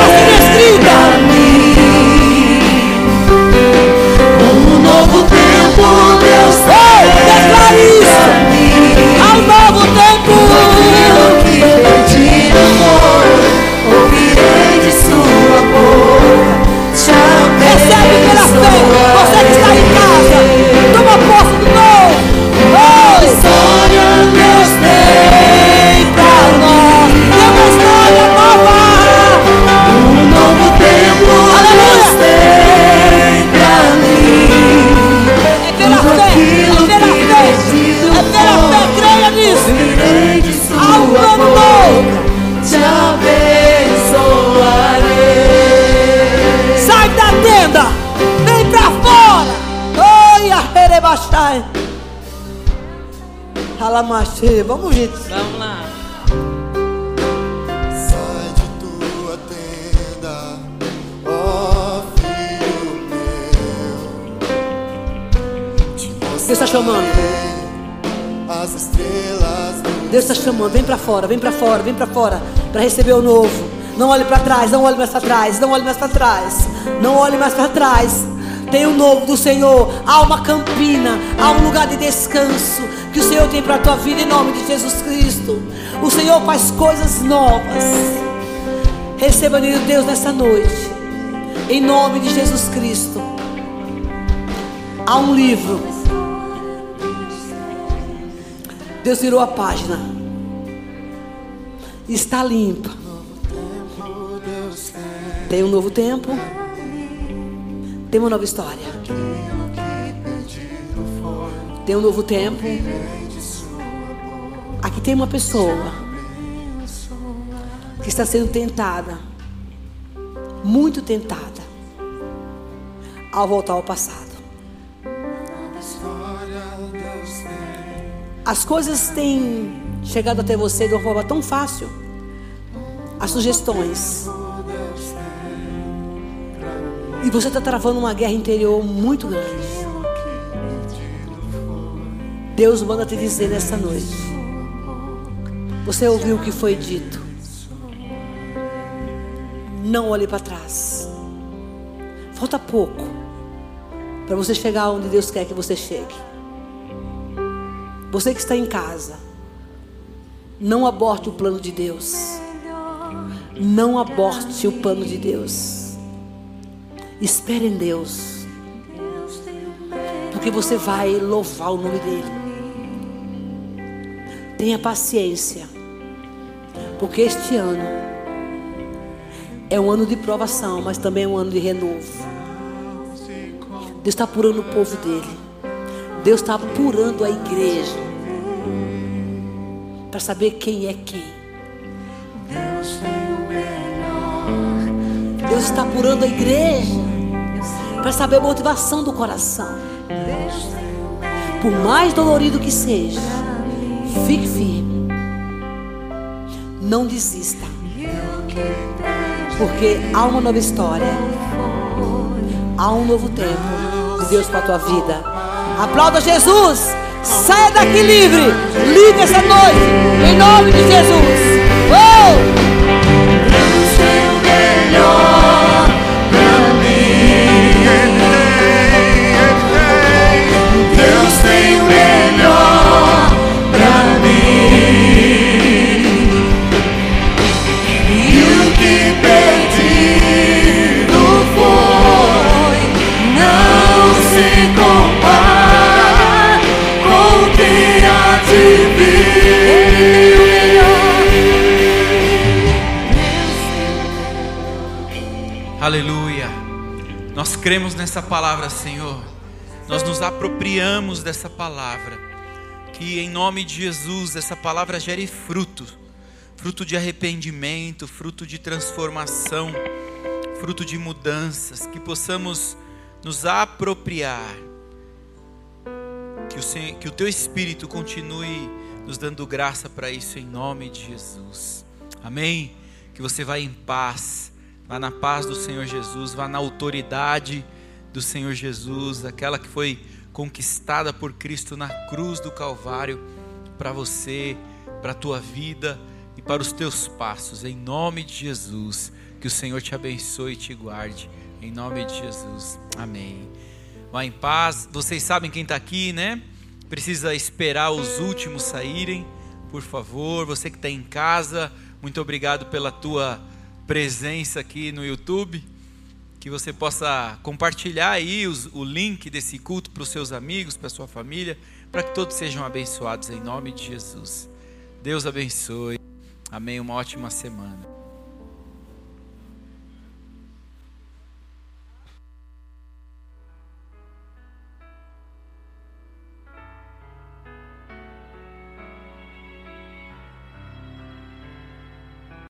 fora. Vem pra fora. Vem pra fora. Para receber o novo. Não olhe para trás. Não olhe mais para trás. Não olhe mais para trás. Não olhe mais para trás. Tem o novo do Senhor. Há uma campina. Há um lugar de descanso que o Senhor tem para a tua vida em nome de Jesus Cristo. O Senhor faz coisas novas. Receba de Deus nessa noite. Em nome de Jesus Cristo. Há um livro. Deus virou a página. Está limpa. Tem um novo tempo. Tem uma nova história. Tem um novo tempo. Aqui tem uma pessoa que está sendo tentada muito tentada ao voltar ao passado. As coisas têm chegado até você de uma forma tão fácil. As sugestões. E você está travando uma guerra interior muito grande. Deus manda te dizer nessa noite. Você ouviu o que foi dito. Não olhe para trás. Falta pouco para você chegar onde Deus quer que você chegue. Você que está em casa, não aborte o plano de Deus. Não aborte o plano de Deus. Espere em Deus. Porque você vai louvar o nome dEle. Tenha paciência. Porque este ano é um ano de provação, mas também é um ano de renovo. Deus está apurando o povo dele. Deus está apurando a igreja. Para saber quem é quem. Deus está apurando a igreja. Para saber a motivação do coração. Por mais dolorido que seja, fique firme. Não desista. Porque há uma nova história. Há um novo tempo de Deus para a tua vida. Aplauda Jesus. Saia daqui livre. Livre essa noite. Em nome de Jesus. Oh! Deus melhor nessa palavra, Senhor. Nós nos apropriamos dessa palavra. Que em nome de Jesus essa palavra gere fruto. Fruto de arrependimento, fruto de transformação, fruto de mudanças. Que possamos nos apropriar. Que o, Senhor, que o Teu Espírito continue nos dando graça para isso em nome de Jesus. Amém? Que você vá em paz. Vá na paz do Senhor Jesus, vá na autoridade do Senhor Jesus, aquela que foi conquistada por Cristo na cruz do Calvário para você, para a tua vida e para os teus passos, em nome de Jesus. Que o Senhor te abençoe e te guarde, em nome de Jesus. Amém. Vá em paz. Vocês sabem quem está aqui, né? Precisa esperar os últimos saírem, por favor. Você que está em casa, muito obrigado pela tua presença aqui no YouTube, que você possa compartilhar aí os, o link desse culto para os seus amigos, para a sua família, para que todos sejam abençoados em nome de Jesus. Deus abençoe. Amém. Uma ótima semana.